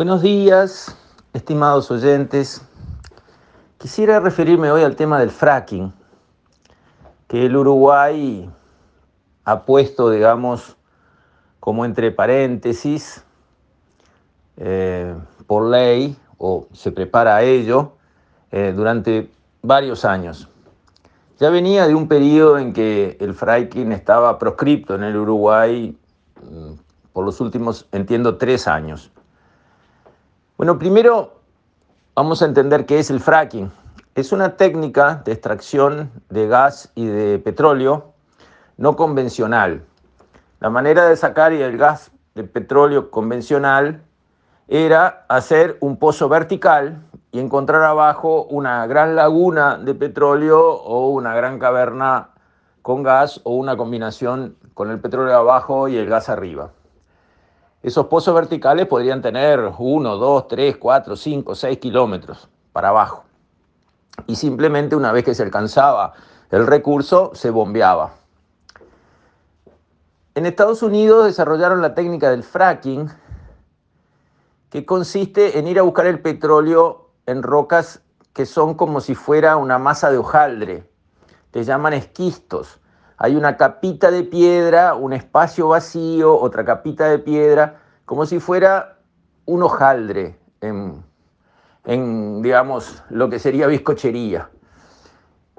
Buenos días, estimados oyentes. Quisiera referirme hoy al tema del fracking, que el Uruguay ha puesto, digamos, como entre paréntesis, eh, por ley, o se prepara a ello, eh, durante varios años. Ya venía de un periodo en que el fracking estaba proscripto en el Uruguay mm, por los últimos, entiendo, tres años. Bueno, primero vamos a entender qué es el fracking. Es una técnica de extracción de gas y de petróleo no convencional. La manera de sacar el gas de petróleo convencional era hacer un pozo vertical y encontrar abajo una gran laguna de petróleo o una gran caverna con gas o una combinación con el petróleo abajo y el gas arriba. Esos pozos verticales podrían tener 1, 2, 3, 4, 5, 6 kilómetros para abajo. Y simplemente una vez que se alcanzaba el recurso, se bombeaba. En Estados Unidos desarrollaron la técnica del fracking, que consiste en ir a buscar el petróleo en rocas que son como si fuera una masa de hojaldre. Te llaman esquistos hay una capita de piedra, un espacio vacío, otra capita de piedra, como si fuera un hojaldre en, digamos, lo que sería bizcochería.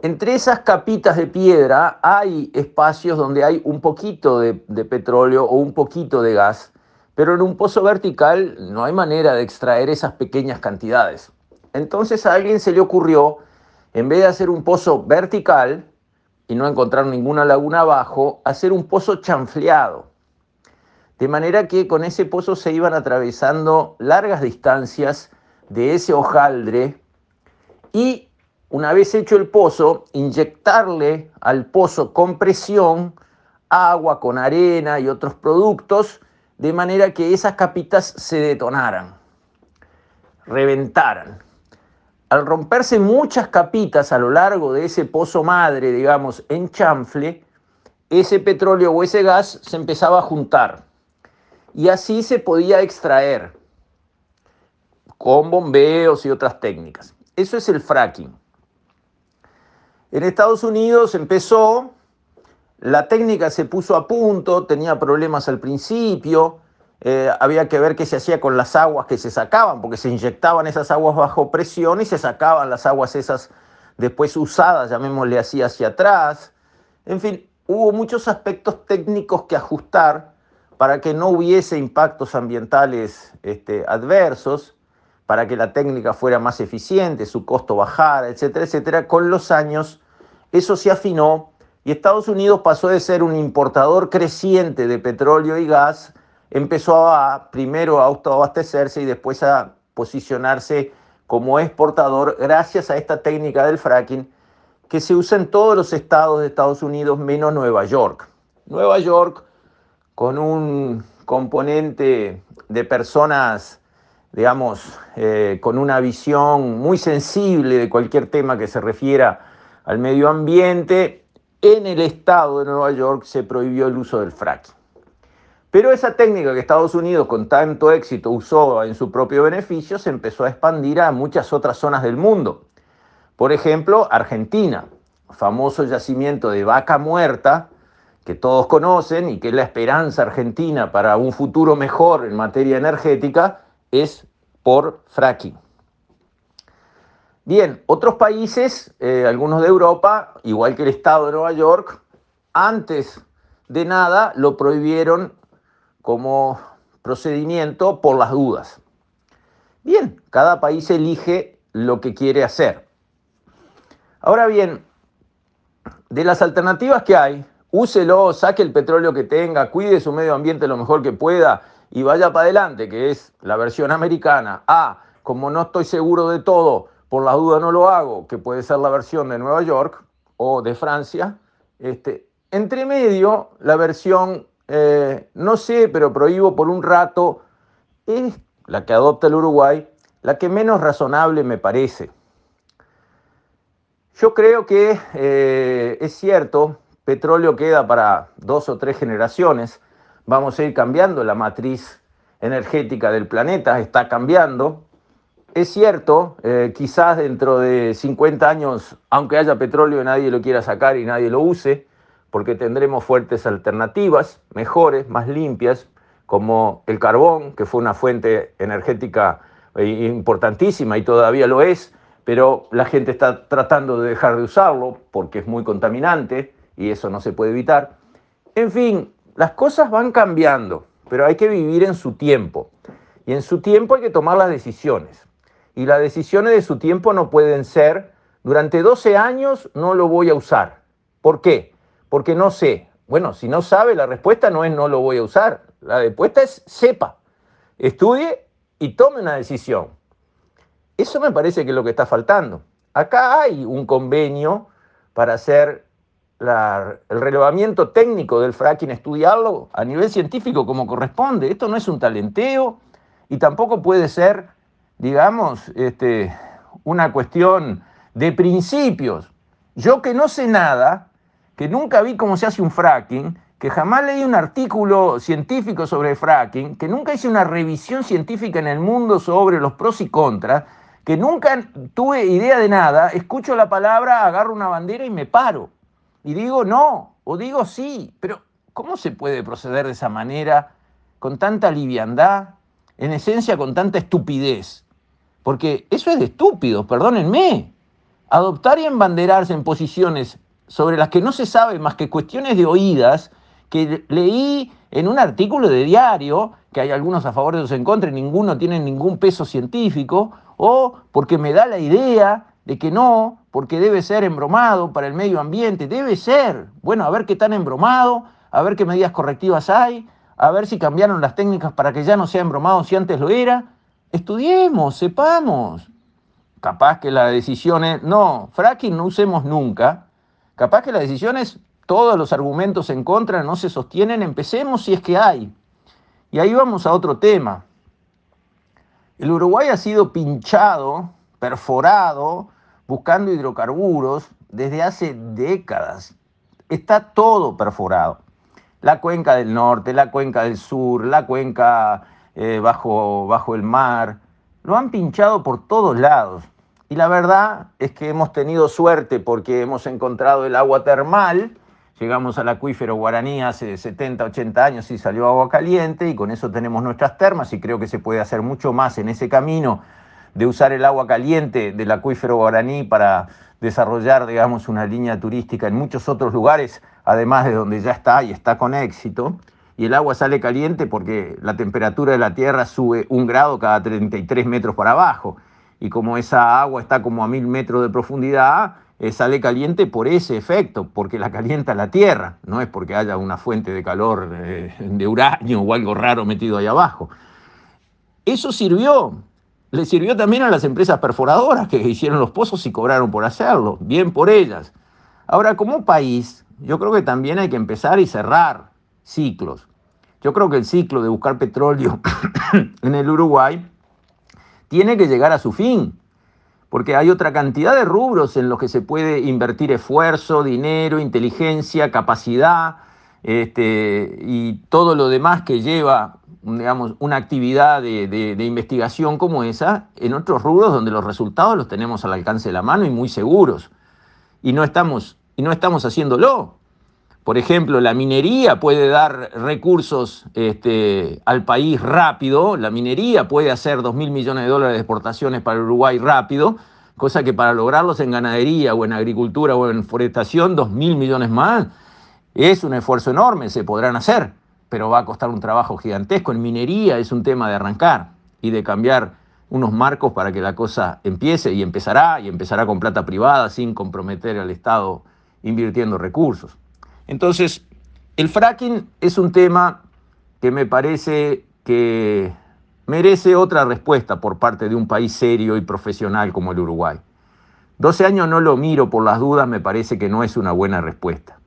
Entre esas capitas de piedra hay espacios donde hay un poquito de, de, petróleo o un poquito de gas, pero en un pozo vertical no hay manera de extraer esas pequeñas cantidades. Entonces a alguien se le ocurrió, en vez de hacer un pozo vertical, y no encontrar ninguna laguna abajo, hacer un pozo chanfleado. De manera que con ese pozo se iban atravesando largas distancias de ese hojaldre y una vez hecho el pozo, inyectarle al pozo con presión agua con arena y otros productos, de manera que esas capitas se detonaran, reventaran al romperse muchas capitas a lo largo de ese pozo madre, digamos, en chanfle, ese petróleo o ese gas se empezaba a juntar. Y así se podía extraer con bombeos y otras técnicas. Eso es el fracking. En Estados Unidos empezó, la técnica se puso a punto, tenía problemas al principio, eh, había que ver qué se hacía con las aguas que se sacaban, porque se inyectaban esas aguas bajo presión y se sacaban las aguas esas después usadas, llamémosle así, hacia atrás. En fin, hubo muchos aspectos técnicos que ajustar para que no hubiese impactos ambientales este, adversos, para que la técnica fuera más eficiente, su costo bajara, etcétera, etcétera. Con los años eso se afinó y Estados Unidos pasó de ser un importador creciente de petróleo y gas empezó a primero a autoabastecerse y después a posicionarse como exportador gracias a esta técnica del fracking que se usa en todos los estados de Estados Unidos menos Nueva York. Nueva York con un componente de personas, digamos, eh, con una visión muy sensible de cualquier tema que se refiera al medio ambiente, en el estado de Nueva York se prohibió el uso del fracking. Pero esa técnica que Estados Unidos con tanto éxito usó en su propio beneficio se empezó a expandir a muchas otras zonas del mundo. Por ejemplo, Argentina, famoso yacimiento de vaca muerta, que todos conocen y que es la esperanza argentina para un futuro mejor en materia energética, es por fracking. Bien, otros países, eh, algunos de Europa, igual que el Estado de Nueva York, antes de nada lo prohibieron como procedimiento por las dudas. Bien, cada país elige lo que quiere hacer. Ahora bien, de las alternativas que hay, úselo, saque el petróleo que tenga, cuide su medio ambiente lo mejor que pueda y vaya para adelante, que es la versión americana. Ah, como no estoy seguro de todo, por las dudas no lo hago, que puede ser la versión de Nueva York o de Francia. Este, entre medio, la versión eh, no sé, pero prohíbo por un rato, es la que adopta el Uruguay, la que menos razonable me parece. Yo creo que eh, es cierto, petróleo queda para dos o tres generaciones, vamos a ir cambiando la matriz energética del planeta está cambiando. Es cierto, eh, quizás dentro de 50 años, aunque haya petróleo, nadie lo quiera sacar y nadie lo use, porque tendremos fuertes alternativas, mejores, más limpias, como el carbón, que fue una fuente energética eh, importantísima y todavía lo es, pero la gente está tratando de dejar de usarlo porque es muy contaminante y eso no se puede evitar. En fin, las cosas van cambiando, pero hay que vivir en su tiempo. Y en su tiempo hay que tomar las decisiones. Y las decisiones de su tiempo no pueden ser, durante 12 años no lo voy a usar. ¿Por qué? Porque no sé. Bueno, si no sabe, la respuesta no es no lo voy a usar. La respuesta es sepa, estudie y tome una decisión. Eso me parece que es lo que está faltando. Acá hay un convenio para hacer el relevamiento técnico del fracking, estudiarlo a nivel científico como corresponde. Esto no es un talenteo y tampoco puede ser, digamos, este, una cuestión de principios. Yo que no sé nada, que nunca vi cómo se hace un fracking, que jamás leí un artículo científico sobre fracking, que nunca hice una revisión científica en el mundo sobre los pros y contras, que nunca tuve idea de nada, escucho la palabra, agarro una bandera y me paro. Y digo no, o digo sí, pero ¿cómo se puede proceder de esa manera, con tanta liviandad, en esencia con tanta estupidez? Porque eso es de estúpidos, perdónenme. Adoptar y embanderarse en posiciones sobre las que no se sabe más que cuestiones de oídas, que leí en un artículo de diario, que hay algunos a favor de otros en contra ninguno tiene ningún peso científico, o porque me da la idea de que no, porque debe ser embromado para el medio ambiente, debe ser. Bueno, a ver qué tan embromado, a ver qué medidas correctivas hay, a ver si cambiaron las técnicas para que ya no sea embromado si antes lo era. Estudiemos, sepamos. Capaz que la decisión es, no, fracking no usemos nunca. Capaz que la decisión es todos los argumentos en contra no se sostienen, empecemos si es que hay. Y ahí vamos a otro tema. El Uruguay ha sido pinchado, perforado, buscando hidrocarburos desde hace décadas. Está todo perforado. La cuenca del norte, la cuenca del sur, la cuenca eh, bajo, bajo el mar, lo han pinchado por todos lados. Y la verdad es que hemos tenido suerte porque hemos encontrado el agua termal Llegamos al acuífero guaraní hace 70, 80 años y salió agua caliente y con eso tenemos nuestras termas y creo que se puede hacer mucho más en ese camino de usar el agua caliente del acuífero guaraní para desarrollar, digamos, una línea turística en muchos otros lugares, además de donde ya está y está con éxito. Y el agua sale caliente porque la temperatura de la Tierra sube un grado cada 33 metros para abajo. Y como esa agua está como a mil metros de profundidad, eh, sale caliente por ese efecto, porque la calienta la Tierra, no es porque haya una fuente de calor eh, de uranio o algo raro metido ahí abajo. Eso sirvió, le sirvió también a las empresas perforadoras que hicieron los pozos y cobraron por hacerlo, bien por ellas. Ahora, como país, yo creo que también hay que empezar y cerrar ciclos. Yo creo que el ciclo de buscar petróleo en el Uruguay tiene que llegar a su fin porque hay otra cantidad de rubros en los que se puede invertir esfuerzo, dinero, inteligencia, capacidad este, y todo lo demás que lleva digamos, una actividad de, investigación como esa en otros rubros donde los resultados los tenemos al alcance de la mano y muy seguros. Y no estamos, y no estamos haciéndolo. Por ejemplo, la minería puede dar recursos este, al país rápido, la minería puede hacer 2 mil millones de dólares de exportaciones para Uruguay rápido, cosa que para lograrlos en ganadería o en agricultura o en forestación, 2 mil millones más, es un esfuerzo enorme, se podrán hacer, pero va a costar un trabajo gigantesco. En minería es un tema de arrancar y de cambiar unos marcos para que la cosa empiece y empezará y empezará con plata privada sin comprometer al Estado invirtiendo recursos. Entonces, el fracking es un tema que me parece que merece otra respuesta por parte de un país serio y profesional como el Uruguay. 12 años no lo miro por las dudas, me parece que no es una buena respuesta.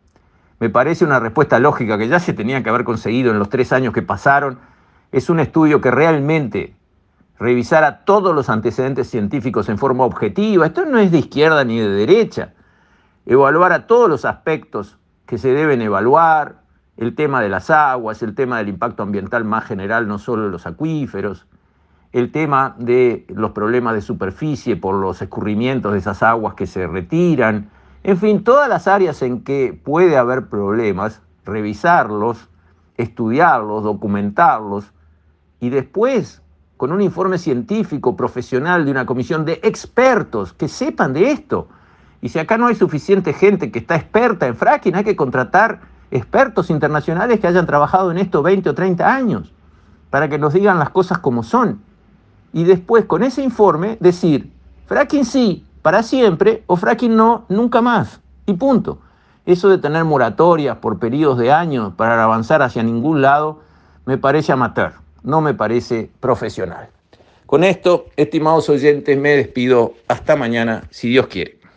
Me parece una respuesta lógica que ya se tenía que haber conseguido en los tres años que pasaron. Es un estudio que realmente revisara todos los antecedentes científicos en forma objetiva. Esto no es de izquierda ni de derecha. Evaluar a todos los aspectos que se deben evaluar, el tema de las aguas, el tema del impacto ambiental más general, no solo los acuíferos, el tema de los problemas de superficie por los escurrimientos de esas aguas que se retiran, en fin, todas las áreas en que puede haber problemas, revisarlos, estudiarlos, documentarlos y después con un informe científico profesional de una comisión de expertos que sepan de esto. Y si acá no hay suficiente gente que está experta en fracking, hay que contratar expertos internacionales que hayan trabajado en esto 20 o 30 años para que nos digan las cosas como son. Y después con ese informe decir, fracking sí, para siempre, o fracking no, nunca más. Y punto. Eso de tener moratorias por periodos de años para avanzar hacia ningún lado, me parece amateur, no me parece profesional. Con esto, estimados oyentes, me despido. Hasta mañana, si Dios quiere.